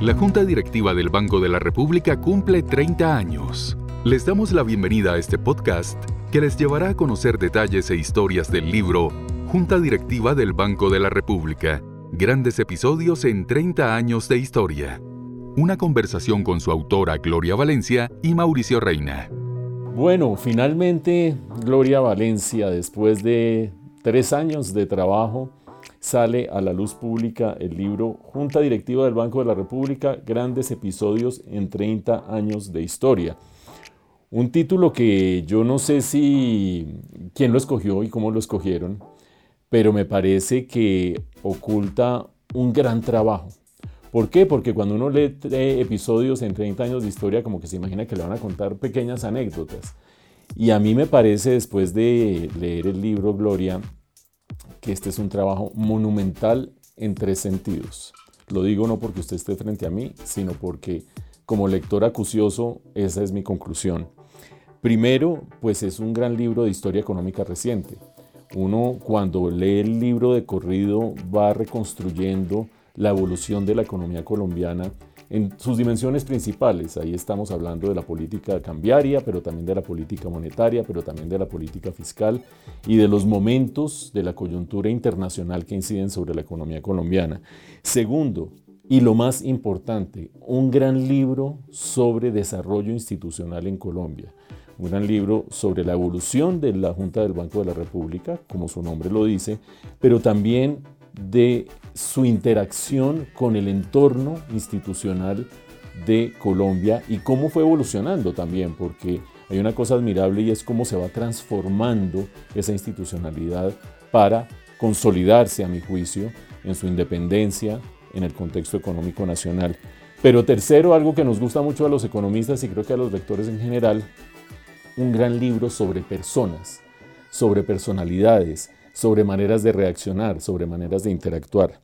La Junta Directiva del Banco de la República cumple 30 años. Les damos la bienvenida a este podcast que les llevará a conocer detalles e historias del libro Junta Directiva del Banco de la República. Grandes episodios en 30 años de historia. Una conversación con su autora Gloria Valencia y Mauricio Reina. Bueno, finalmente Gloria Valencia, después de tres años de trabajo, sale a la luz pública el libro Junta Directiva del Banco de la República, grandes episodios en 30 años de historia. Un título que yo no sé si quién lo escogió y cómo lo escogieron, pero me parece que oculta un gran trabajo. ¿Por qué? Porque cuando uno lee episodios en 30 años de historia, como que se imagina que le van a contar pequeñas anécdotas. Y a mí me parece, después de leer el libro Gloria, que este es un trabajo monumental en tres sentidos. Lo digo no porque usted esté frente a mí, sino porque como lector acucioso esa es mi conclusión. Primero, pues es un gran libro de historia económica reciente. Uno cuando lee el libro de corrido va reconstruyendo la evolución de la economía colombiana en sus dimensiones principales. Ahí estamos hablando de la política cambiaria, pero también de la política monetaria, pero también de la política fiscal y de los momentos de la coyuntura internacional que inciden sobre la economía colombiana. Segundo, y lo más importante, un gran libro sobre desarrollo institucional en Colombia. Un gran libro sobre la evolución de la Junta del Banco de la República, como su nombre lo dice, pero también de su interacción con el entorno institucional de Colombia y cómo fue evolucionando también, porque hay una cosa admirable y es cómo se va transformando esa institucionalidad para consolidarse, a mi juicio, en su independencia en el contexto económico nacional. Pero tercero, algo que nos gusta mucho a los economistas y creo que a los lectores en general, un gran libro sobre personas, sobre personalidades, sobre maneras de reaccionar, sobre maneras de interactuar.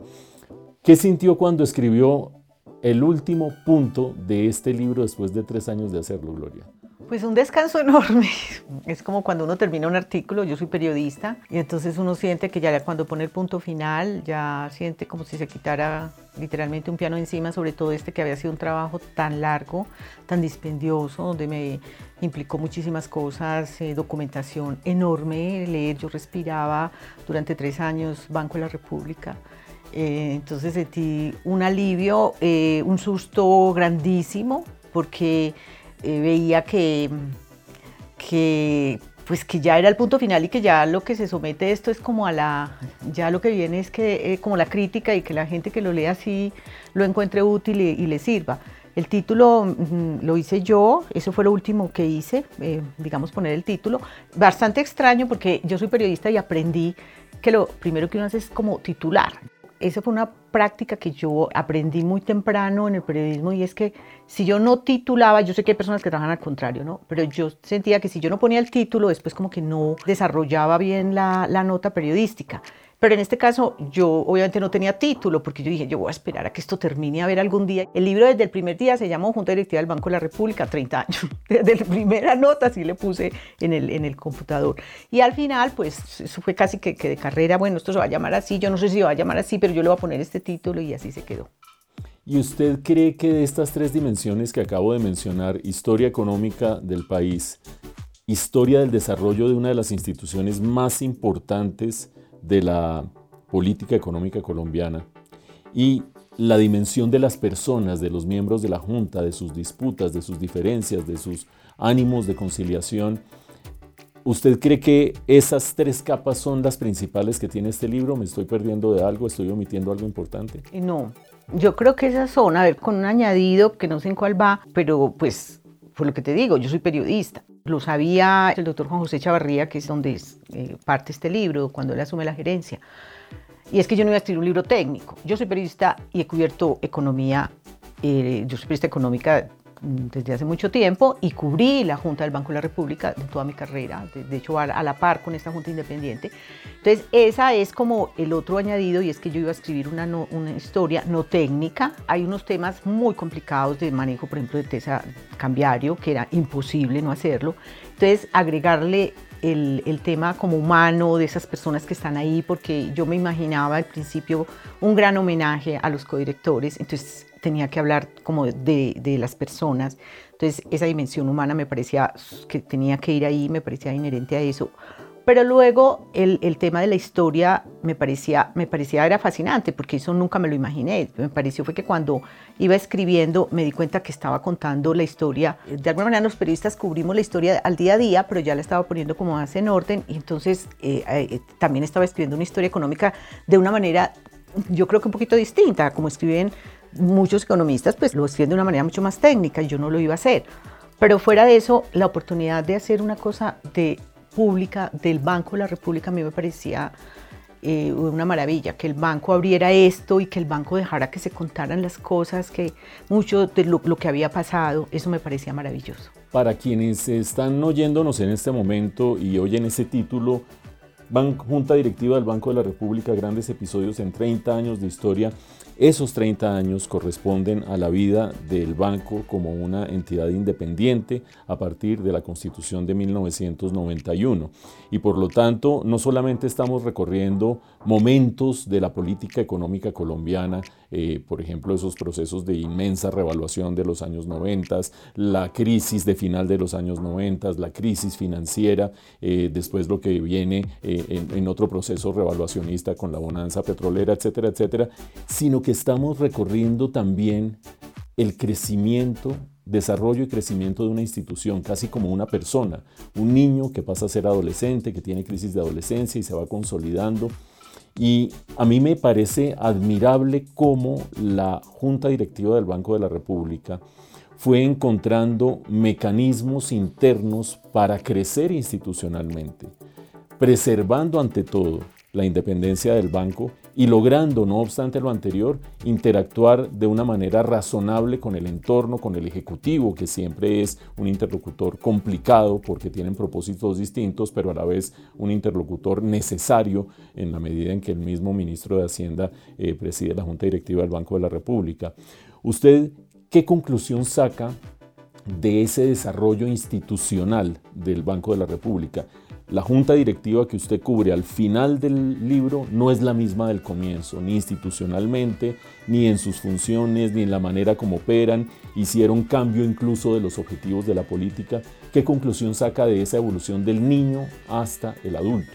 ¿Qué sintió cuando escribió el último punto de este libro después de tres años de hacerlo, Gloria? Pues un descanso enorme. Es como cuando uno termina un artículo, yo soy periodista, y entonces uno siente que ya cuando pone el punto final, ya siente como si se quitara literalmente un piano encima, sobre todo este que había sido un trabajo tan largo, tan dispendioso, donde me implicó muchísimas cosas, eh, documentación enorme, leer, yo respiraba durante tres años Banco de la República. Eh, entonces sentí un alivio, eh, un susto grandísimo, porque veía que, que pues que ya era el punto final y que ya lo que se somete esto es como a la, ya lo que viene es que como la crítica y que la gente que lo lea así lo encuentre útil y le sirva. El título mm, lo hice yo, eso fue lo último que hice, eh, digamos poner el título. Bastante extraño porque yo soy periodista y aprendí que lo primero que uno hace es como titular. Esa fue una práctica que yo aprendí muy temprano en el periodismo y es que si yo no titulaba, yo sé que hay personas que trabajan al contrario, ¿no? Pero yo sentía que si yo no ponía el título, después como que no desarrollaba bien la, la nota periodística. Pero en este caso yo obviamente no tenía título porque yo dije, yo voy a esperar a que esto termine a ver algún día. El libro desde el primer día se llamó Junta Directiva del Banco de la República, 30 años. Desde la primera nota sí le puse en el, en el computador. Y al final, pues eso fue casi que, que de carrera, bueno, esto se va a llamar así, yo no sé si se va a llamar así, pero yo le voy a poner este título y así se quedó. ¿Y usted cree que de estas tres dimensiones que acabo de mencionar, historia económica del país, historia del desarrollo de una de las instituciones más importantes de la política económica colombiana y la dimensión de las personas, de los miembros de la Junta, de sus disputas, de sus diferencias, de sus ánimos de conciliación. ¿Usted cree que esas tres capas son las principales que tiene este libro? ¿Me estoy perdiendo de algo? ¿Estoy omitiendo algo importante? No, yo creo que esas son, a ver, con un añadido que no sé en cuál va, pero pues por lo que te digo, yo soy periodista. Lo sabía el doctor Juan José Chavarría, que es donde eh, parte este libro, cuando él asume la gerencia. Y es que yo no iba a escribir un libro técnico. Yo soy periodista y he cubierto economía, eh, yo soy periodista económica desde hace mucho tiempo y cubrí la Junta del Banco de la República de toda mi carrera, de, hecho a, la par con esta Junta Independiente. Entonces, esa es como el otro añadido y es que yo iba a escribir una, una historia no técnica. Hay unos temas muy complicados de manejo, por ejemplo, de tesa cambiario, que era imposible no hacerlo. Entonces, agregarle el, el, tema como humano de esas personas que están ahí, porque yo me imaginaba al principio un gran homenaje a los codirectores, entonces tenía que hablar como de, de, las personas. Entonces, esa dimensión humana me parecía que tenía que ir ahí, me parecía inherente a eso. Pero luego el, el, tema de la historia me parecía, me parecía era fascinante, porque eso nunca me lo imaginé. Me pareció fue que cuando iba escribiendo me di cuenta que estaba contando la historia. De alguna manera los periodistas cubrimos la historia al día a día, pero ya la estaba poniendo como más en orden. Y entonces eh, eh, también estaba escribiendo una historia económica de una manera, yo creo que un poquito distinta, como escriben muchos economistas, pues lo escriben de una manera mucho más técnica yo no lo iba a hacer. Pero fuera de eso, la oportunidad de hacer una cosa de pública del Banco de la República a mí me parecía eh, una maravilla, que el banco abriera esto y que el banco dejara que se contaran las cosas, que mucho de lo, lo que había pasado, eso me parecía maravilloso. Para quienes están oyéndonos en este momento y oyen ese título, Junta Directiva del Banco de la República, grandes episodios en 30 años de historia. Esos 30 años corresponden a la vida del banco como una entidad independiente a partir de la Constitución de 1991. Y por lo tanto, no solamente estamos recorriendo momentos de la política económica colombiana, eh, por ejemplo, esos procesos de inmensa revaluación de los años 90, la crisis de final de los años 90, la crisis financiera, eh, después lo que viene eh, en, en, otro proceso revaluacionista con la bonanza petrolera, etcétera, etcétera, sino que estamos recorriendo también el crecimiento desarrollo y crecimiento de una institución, casi como una persona, un niño que pasa a ser adolescente, que tiene crisis de adolescencia y se va consolidando y a mí me parece admirable cómo la Junta Directiva del Banco de la República fue encontrando mecanismos internos para crecer institucionalmente, preservando ante todo la independencia del banco y logrando, no obstante lo anterior, interactuar de una manera razonable con el entorno, con el Ejecutivo, que siempre es un interlocutor complicado porque tienen propósitos distintos, pero a la vez un interlocutor necesario en la medida en que el mismo ministro de Hacienda eh, preside la Junta Directiva del Banco de la República. ¿Usted qué conclusión saca de ese desarrollo institucional del Banco de la República? La junta directiva que usted cubre al final del libro no es la misma del comienzo, ni institucionalmente, ni en sus funciones, ni en la manera como operan. Hicieron cambio incluso de los objetivos de la política. ¿Qué conclusión saca de esa evolución del niño hasta el adulto?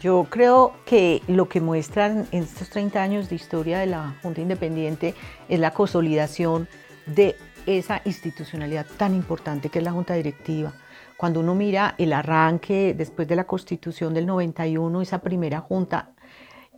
Yo creo que lo que muestran en estos 30 años de historia de la Junta Independiente es la consolidación de esa institucionalidad tan importante que es la Junta Directiva cuando uno mira el arranque después de la constitución del 91, esa primera junta,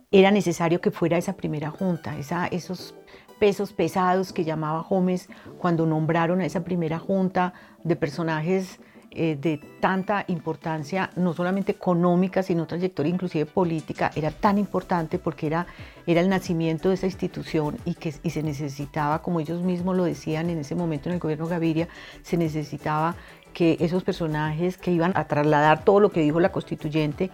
era necesario que fuera esa primera junta, esos pesos pesados que llamaba Gómez cuando nombraron a esa primera junta de personajes eh, de tanta importancia, no solamente económica, sino trayectoria inclusive política, era tan importante porque era, el nacimiento de esa institución y que y se necesitaba, como ellos mismos lo decían en ese momento en el gobierno Gaviria, se necesitaba que esos personajes que iban a trasladar todo lo que dijo la constituyente,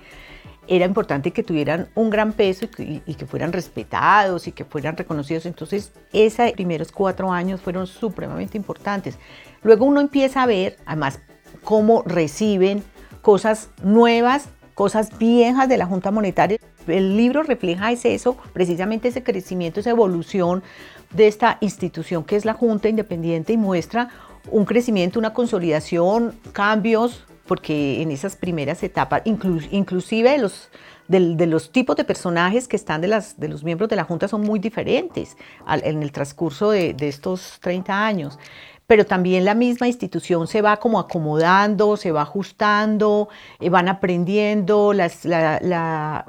era importante que tuvieran un gran peso y que, fueran respetados y que fueran reconocidos. Entonces, esos primeros cuatro años fueron supremamente importantes. Luego uno empieza a ver, además, cómo reciben cosas nuevas, cosas viejas de la Junta Monetaria. El libro refleja ese eso, precisamente ese crecimiento, esa evolución de esta institución que es la Junta Independiente y muestra un crecimiento, una consolidación, cambios, porque en esas primeras etapas, inclusive los, de, los tipos de personajes que están de, las, de los miembros de la Junta son muy diferentes en el transcurso de, de estos 30 años pero también la misma institución se va como acomodando, se va ajustando, eh, van aprendiendo las, a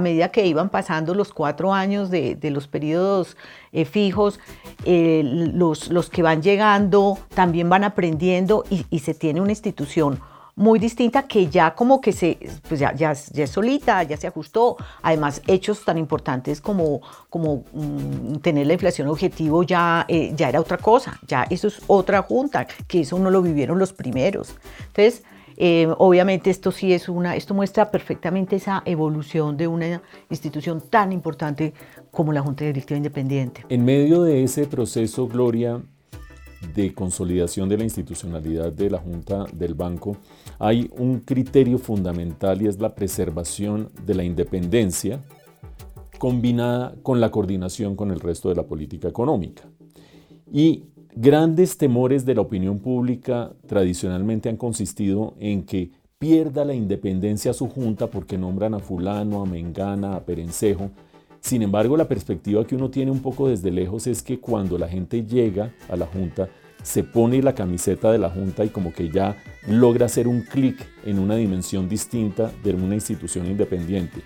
medida que iban pasando los cuatro años de, los periodos eh, fijos, eh, los, los, que van llegando también van aprendiendo y se tiene una institución muy distinta que ya como que se, pues ya, ya, ya es solita, ya se ajustó. Además, hechos tan importantes como, como mm, tener la inflación objetivo ya, eh, ya era otra cosa, ya eso es otra junta, que eso no lo vivieron los primeros. Entonces, eh, obviamente esto sí es una, esto muestra perfectamente esa evolución de una institución tan importante como la Junta Directiva Independiente. En medio de ese proceso, Gloria, de consolidación de la institucionalidad de la Junta del Banco, hay un criterio fundamental y es la preservación de la independencia combinada con la coordinación con el resto de la política económica. Y grandes temores de la opinión pública tradicionalmente han consistido en que pierda la independencia su junta porque nombran a fulano, a Mengana, a Perencejo. Sin embargo, la perspectiva que uno tiene un poco desde lejos es que cuando la gente llega a la junta, se pone la camiseta de la junta y como que ya logra hacer un clic en una dimensión distinta de una institución independiente.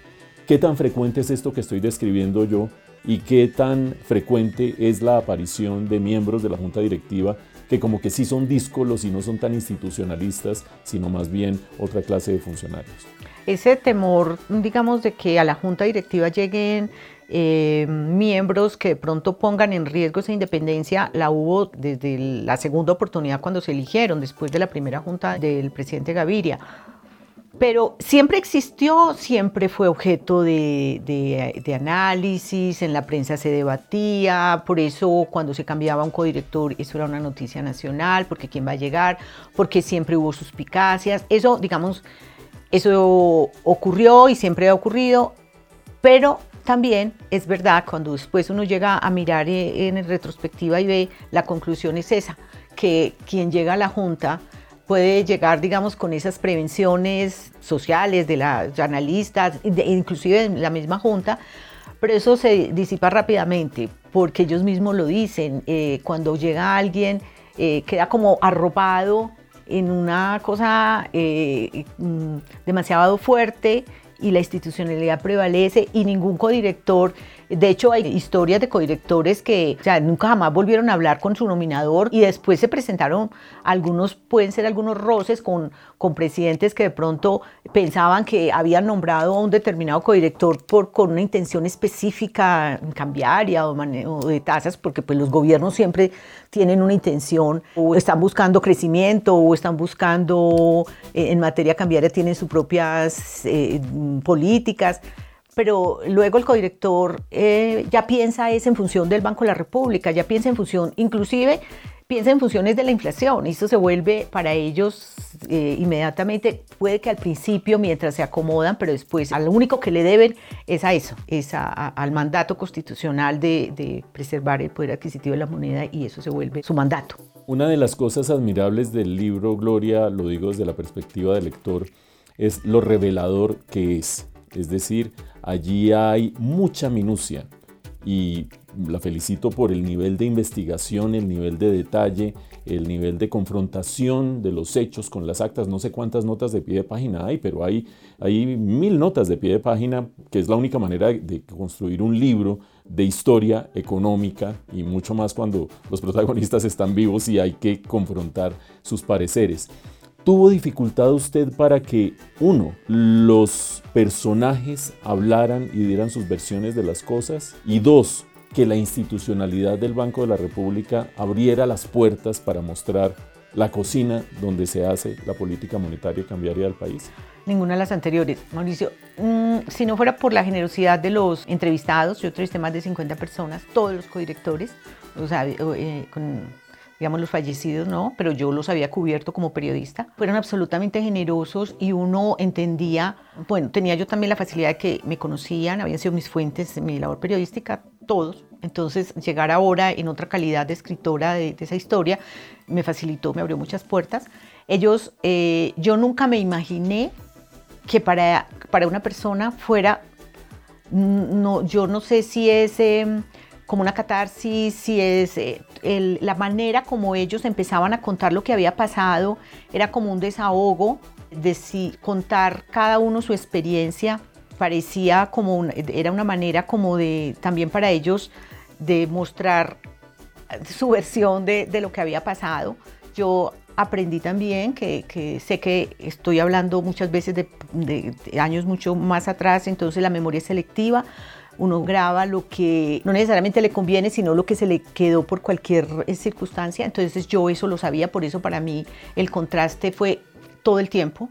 ¿Qué tan frecuente es esto que estoy describiendo yo y qué tan frecuente es la aparición de miembros de la junta directiva que como que sí son díscolos y no son tan institucionalistas, sino más bien otra clase de funcionarios? Ese temor, digamos, de que a la junta directiva lleguen eh, miembros que de pronto pongan en riesgo esa independencia, la hubo desde la segunda oportunidad cuando se eligieron, después de la primera junta del presidente Gaviria. Pero siempre existió, siempre fue objeto de, análisis, en la prensa se debatía, por eso cuando se cambiaba un codirector eso era una noticia nacional, porque quién va a llegar, porque siempre hubo suspicacias, eso digamos, eso ocurrió y siempre ha ocurrido, pero también es verdad cuando después uno llega a mirar eh, en retrospectiva y ve, la conclusión es esa, que quien llega a la Junta, puede llegar, digamos, con esas prevenciones sociales de los analistas, inclusive en la misma junta, pero eso se disipa rápidamente porque ellos mismos lo dicen. Eh, cuando llega alguien, eh, queda como arropado en una cosa eh, mm, demasiado fuerte y la institucionalidad prevalece y ningún codirector de hecho, hay historias de codirectores que nunca jamás volvieron a hablar con su nominador y después se presentaron algunos, pueden ser algunos roces con, con presidentes que de pronto pensaban que habían nombrado a un determinado codirector por, con una intención específica cambiaria o, o de tasas, porque pues los gobiernos siempre tienen una intención o están buscando crecimiento o están buscando eh, en materia cambiaria tienen sus propias eh, políticas pero luego el codirector eh, ya piensa es en función del Banco de la República, ya piensa en función, inclusive piensa en funciones de la inflación, esto se vuelve para ellos eh, inmediatamente, puede que al principio mientras se acomodan, pero después lo único que le deben es a eso, es al mandato constitucional de, de preservar el poder adquisitivo de la moneda y eso se vuelve su mandato. Una de las cosas admirables del libro, Gloria, lo digo desde la perspectiva del lector, es lo revelador que es. Es decir, allí hay mucha minucia y la felicito por el nivel de investigación, el nivel de detalle, el nivel de confrontación de los hechos con las actas. No sé cuántas notas de pie de página hay, pero hay, mil notas de pie de página, que es la única manera de construir un libro de historia económica y mucho más cuando los protagonistas están vivos y hay que confrontar sus pareceres. ¿Tuvo dificultad usted para que, uno, los personajes hablaran y dieran sus versiones de las cosas? Y dos, que la institucionalidad del Banco de la República abriera las puertas para mostrar la cocina donde se hace la política monetaria y cambiaria del país? Ninguna de las anteriores, Mauricio. Mm, si no fuera por la generosidad de los entrevistados, yo entrevisté más de 50 personas, todos los codirectores, o sea, eh, con digamos los fallecidos no, pero yo los había cubierto como periodista, fueron absolutamente generosos y uno entendía, bueno, tenía yo también la facilidad de que me conocían, habían sido mis fuentes en mi labor periodística, todos, entonces llegar ahora en otra calidad de escritora de, esa historia me facilitó, me abrió muchas puertas. Ellos, eh, yo nunca me imaginé que para, para una persona fuera, no, yo no sé si es... Em, como una catarsis, si es eh, la manera como ellos empezaban a contar lo que había pasado, era como un desahogo, de si contar cada uno su experiencia, parecía como era una manera como de también para ellos de mostrar su versión de, lo que había pasado. Yo aprendí también que, sé que estoy hablando muchas veces de, años mucho más atrás, entonces la memoria selectiva uno graba lo que no necesariamente le conviene, sino lo que se le quedó por cualquier eh, circunstancia. Entonces yo eso lo sabía, por eso para mí el contraste fue todo el tiempo.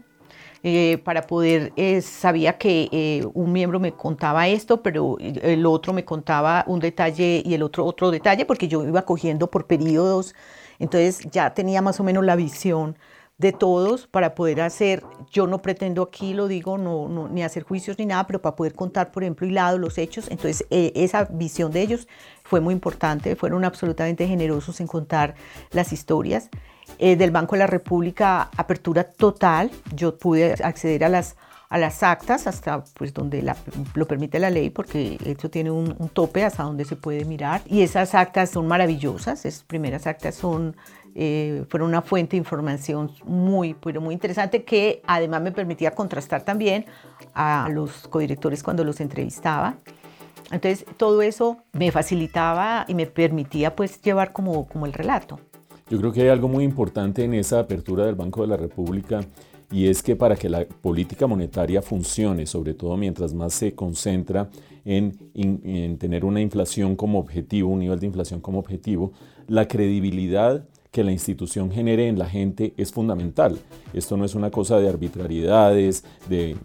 Eh, para poder, eh, sabía que un miembro me contaba esto, pero el otro me contaba un detalle y el otro otro detalle, porque yo iba cogiendo por periodos, entonces ya tenía más o menos la visión de todos para poder hacer, yo no pretendo aquí, lo digo, no, ni hacer juicios ni nada, pero para poder contar, por ejemplo, hilado los hechos. Entonces, eh, esa visión de ellos fue muy importante, fueron absolutamente generosos en contar las historias. Eh, del Banco de la República, apertura total, yo pude acceder a las a las actas hasta pues donde lo permite la ley porque esto tiene un, tope hasta donde se puede mirar y esas actas son maravillosas, esas primeras actas son eh, fueron una fuente de información muy, pero muy interesante que además me permitía contrastar también a los codirectores cuando los entrevistaba. Entonces todo eso me facilitaba y me permitía pues llevar como, como el relato. Yo creo que hay algo muy importante en esa apertura del Banco de la República y es que para que la política monetaria funcione, sobre todo mientras más se concentra en, en, tener una inflación como objetivo, un nivel de inflación como objetivo, la credibilidad que la institución genere en la gente es fundamental. Esto no es una cosa de arbitrariedades, de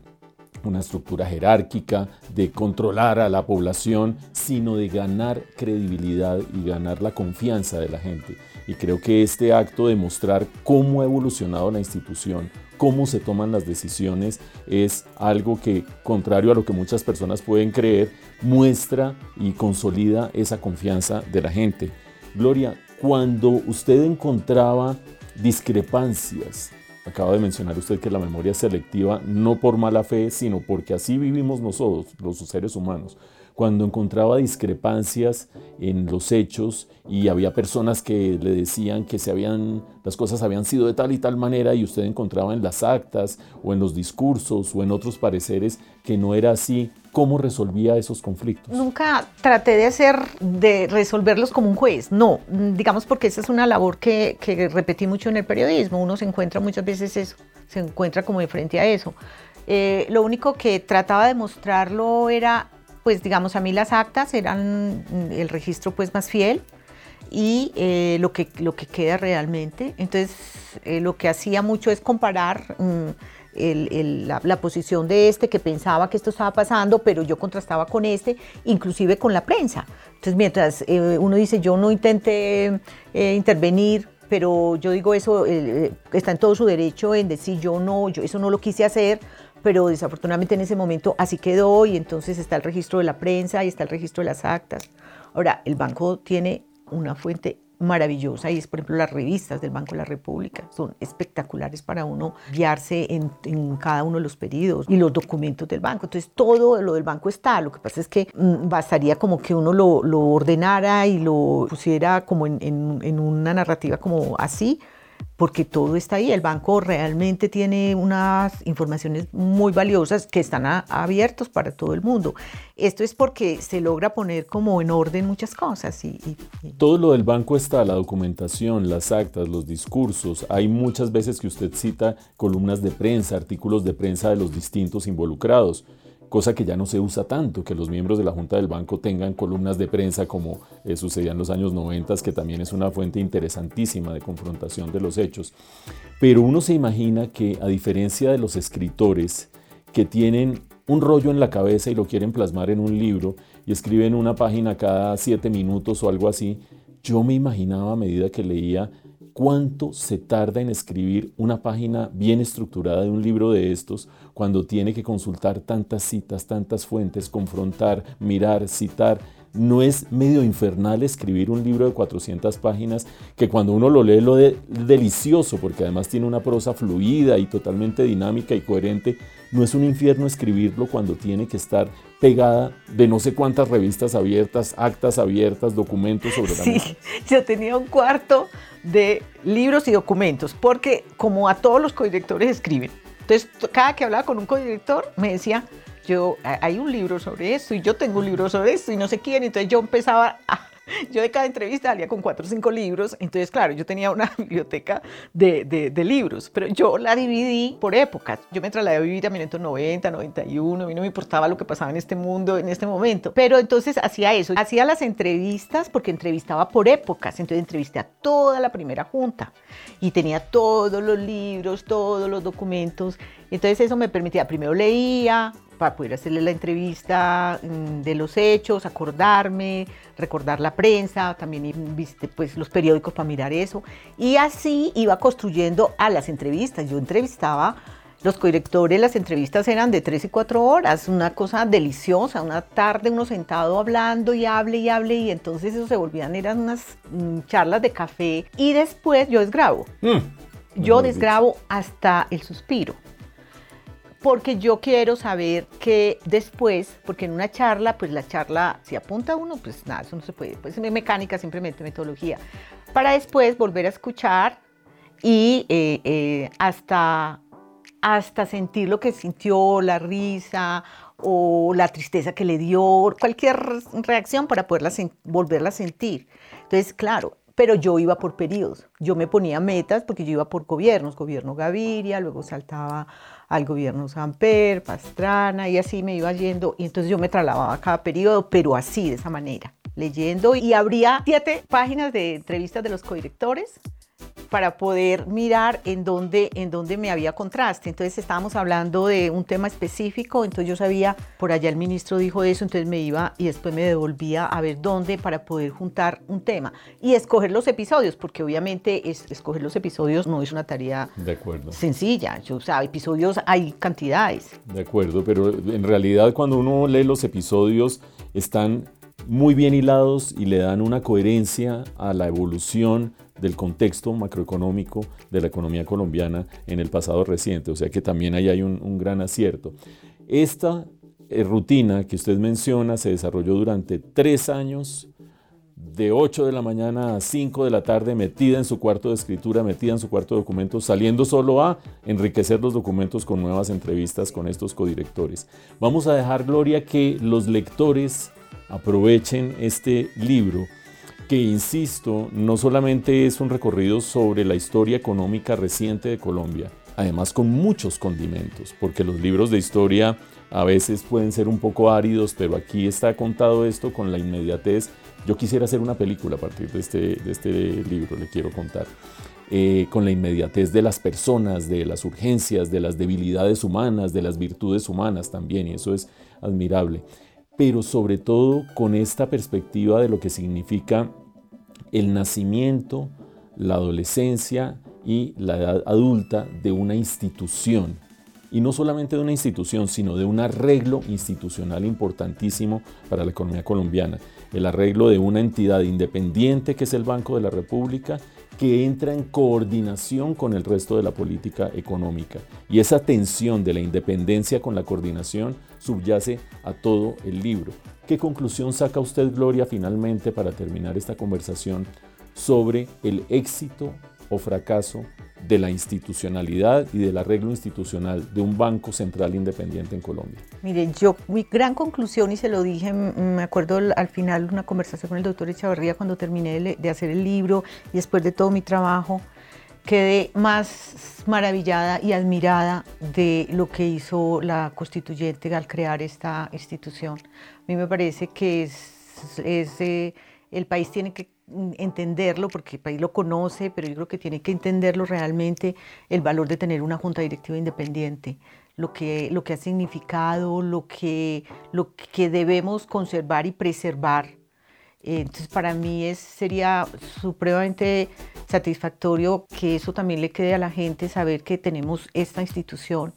una estructura jerárquica, de controlar a la población, sino de ganar credibilidad y ganar la confianza de la gente. Y creo que este acto de mostrar cómo ha evolucionado la institución, cómo se toman las decisiones, es algo que, contrario a lo que muchas personas pueden creer, muestra y consolida esa confianza de la gente. Gloria, cuando usted encontraba discrepancias, acaba de mencionar usted que la memoria selectiva no por mala fe, sino porque así vivimos nosotros, los seres humanos. Cuando encontraba discrepancias en los hechos y había personas que le decían que se habían, las cosas habían sido de tal y tal manera y usted encontraba en las actas o en los discursos o en otros pareceres que no era así, ¿cómo resolvía esos conflictos? Nunca traté de hacer, de resolverlos como un juez, no, digamos porque esa es una labor que, que repetí mucho en el periodismo, uno se encuentra muchas veces eso, se encuentra como de frente a eso. Eh, lo único que trataba de mostrarlo era pues digamos a mí las actas eran el registro pues más fiel y eh, lo, que, lo que queda realmente. Entonces eh, lo que hacía mucho es comparar mm, la, posición de este que pensaba que esto estaba pasando, pero yo contrastaba con este, inclusive con la prensa. Entonces mientras eh, uno dice yo no intenté intervenir, pero yo digo eso, está en todo su derecho en decir yo no, yo eso no lo quise hacer, pero desafortunadamente en ese momento así quedó y entonces está el registro de la prensa y está el registro de las actas. Ahora, el banco tiene una fuente maravillosa. Y es por ejemplo las revistas del Banco de la República son espectaculares para uno guiarse en, cada uno de los pedidos y los documentos del banco. Entonces todo lo del banco está. Lo que pasa es que mm, bastaría como que uno lo, ordenara y lo pusiera como en, en una narrativa como así porque todo está ahí. El banco realmente tiene unas informaciones muy valiosas que están abiertos para todo el mundo. Esto es porque se logra poner como en orden muchas cosas. Y, Todo lo del banco está, la documentación, las actas, los discursos. Hay muchas veces que usted cita columnas de prensa, artículos de prensa de los distintos involucrados cosa que ya no se usa tanto, que los miembros de la Junta del Banco tengan columnas de prensa como eh, sucedía en los años 90, que también es una fuente interesantísima de confrontación de los hechos. Pero uno se imagina que a diferencia de los escritores que tienen un rollo en la cabeza y lo quieren plasmar en un libro y escriben una página cada siete minutos o algo así, yo me imaginaba a medida que leía cuánto se tarda en escribir una página bien estructurada de un libro de estos cuando tiene que consultar tantas citas, tantas fuentes, confrontar, mirar, citar. No es medio infernal escribir un libro de 400 páginas que cuando uno lo lee lo de delicioso porque además tiene una prosa fluida y totalmente dinámica y coherente. No es un infierno escribirlo cuando tiene que estar pegada de no sé cuántas revistas abiertas, actas abiertas, documentos sobre la Sí, yo tenía un cuarto de libros y documentos, porque como a todos los codirectores escriben, entonces cada que hablaba con un codirector me decía, yo, hay un libro sobre esto y yo tengo un libro sobre esto y no sé quién, entonces yo empezaba a yo de cada entrevista salía con cuatro o cinco libros, entonces claro, yo tenía una biblioteca de, de, libros, pero yo la dividí por épocas. Yo me trasladé a vivir a 1990, 91, a mí no me importaba lo que pasaba en este mundo en este momento, pero entonces hacía eso, hacía las entrevistas porque entrevistaba por épocas, entonces entrevisté a toda la primera junta y tenía todos los libros, todos los documentos, entonces eso me permitía, primero leía, para poder hacerle la entrevista mm, de los hechos, acordarme, recordar la prensa, también viste pues los periódicos para mirar eso. Y así iba construyendo a las entrevistas. Yo entrevistaba los codirectores, las entrevistas eran de tres y cuatro horas, una cosa deliciosa, una tarde uno sentado hablando y hable y hable y entonces eso se volvían, eran unas mm, charlas de café y después yo desgrabo. Mm. yo desgrabo hasta el suspiro porque yo quiero saber que después, porque en una charla, pues la charla, si apunta uno, pues nada, eso no se puede, pues es mecánica simplemente, metodología, para después volver a escuchar y eh, eh, hasta hasta sentir lo que sintió, la risa o la tristeza que le dio, cualquier reacción para poderla volverla a sentir. Entonces, claro, pero yo iba por periodos. Yo me ponía metas porque yo iba por gobiernos, gobierno Gaviria, luego saltaba al gobierno Samper, Pastrana y así me iba yendo y entonces yo me trasladaba cada periodo, pero así, de esa manera, leyendo y habría siete páginas de entrevistas de los codirectores para poder mirar en dónde, en dónde me había contraste. Entonces estábamos hablando de un tema específico, entonces yo sabía, por allá el ministro dijo eso, entonces me iba y después me devolvía a ver dónde para poder juntar un tema y escoger los episodios, porque obviamente es, escoger los episodios no es una tarea de acuerdo. sencilla. Yo, o sea, episodios hay cantidades. De acuerdo, pero en realidad cuando uno lee los episodios están muy bien hilados y le dan una coherencia a la evolución del contexto macroeconómico de la economía colombiana en el pasado reciente, o sea que también ahí hay un, gran acierto. Esta eh, rutina que usted menciona se desarrolló durante tres años, de 8 de la mañana a 5 de la tarde, metida en su cuarto de escritura, metida en su cuarto de documentos, saliendo solo a enriquecer los documentos con nuevas entrevistas con estos codirectores. Vamos a dejar, Gloria, que los lectores aprovechen este libro que, insisto, no solamente es un recorrido sobre la historia económica reciente de Colombia, además con muchos condimentos, porque los libros de historia a veces pueden ser un poco áridos, pero aquí está contado esto con la inmediatez. Yo quisiera hacer una película a partir de este, de este libro, le quiero contar. Eh, con la inmediatez de las personas, de las urgencias, de las debilidades humanas, de las virtudes humanas también, y eso es admirable pero sobre todo con esta perspectiva de lo que significa el nacimiento, la adolescencia y la edad adulta de una institución. Y no solamente de una institución, sino de un arreglo institucional importantísimo para la economía colombiana. El arreglo de una entidad independiente que es el Banco de la República que entra en coordinación con el resto de la política económica. Y esa tensión de la independencia con la coordinación subyace a todo el libro. ¿Qué conclusión saca usted, Gloria, finalmente para terminar esta conversación sobre el éxito o fracaso de la institucionalidad y del arreglo institucional de un banco central independiente en Colombia? Mire, yo, mi gran conclusión, y se lo dije, me acuerdo al final de una conversación con el doctor Echavarría cuando terminé de hacer el libro y después de todo mi trabajo, quedé más maravillada y admirada de lo que hizo la constituyente al crear esta institución. A mí me parece que es, eh, el país tiene que entenderlo, porque el país lo conoce, pero yo creo que tiene que entenderlo realmente el valor de tener una junta directiva independiente, lo que, lo que ha significado, lo que, lo que debemos conservar y preservar. Entonces, para mí es, sería supremamente satisfactorio que eso también le quede a la gente, saber que tenemos esta institución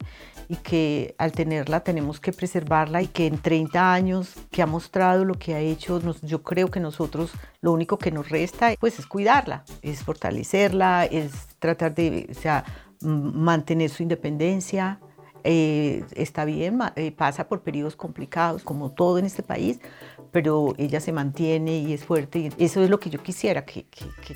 y que al tenerla tenemos que preservarla y que en 30 años que ha mostrado lo que ha hecho, yo creo que nosotros lo único que nos resta pues es cuidarla, es fortalecerla, es tratar de sea, mantener su independencia, eh, está bien, eh, pasa por periodos complicados, como todo en este país, pero ella se mantiene y es fuerte. Y eso es lo que yo quisiera, que,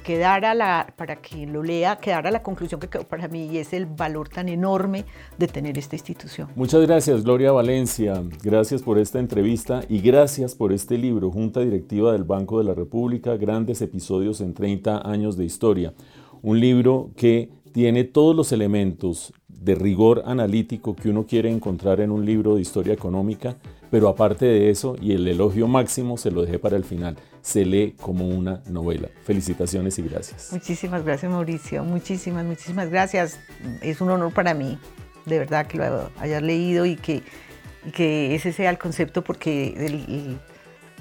quedara la, para quien lo lea, quedara la conclusión que para mí es el valor tan enorme de tener esta institución. Muchas gracias, Gloria Valencia. Gracias por esta entrevista y gracias por este libro, Junta Directiva del Banco de la República, grandes episodios en 30 años de historia. Un libro que tiene todos los elementos de rigor analítico que uno quiere encontrar en un libro de historia económica, pero aparte de eso, y el elogio máximo se lo dejé para el final, se lee como una novela. Felicitaciones y gracias. Muchísimas gracias Mauricio, muchísimas, muchísimas gracias. Es un honor para mí, de verdad, que lo hayas leído y que y que ese sea el concepto porque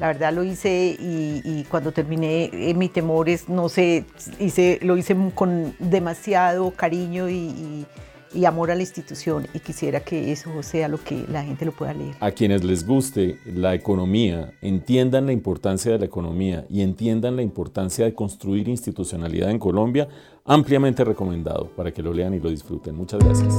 la verdad lo hice y, cuando terminé eh, mi temores, no sé, hice, lo hice con demasiado cariño y y amor a la institución y quisiera que eso sea lo que la gente lo pueda leer. A quienes les guste la economía, entiendan la importancia de la economía y entiendan la importancia de construir institucionalidad en Colombia, ampliamente recomendado para que lo lean y lo disfruten. Muchas gracias.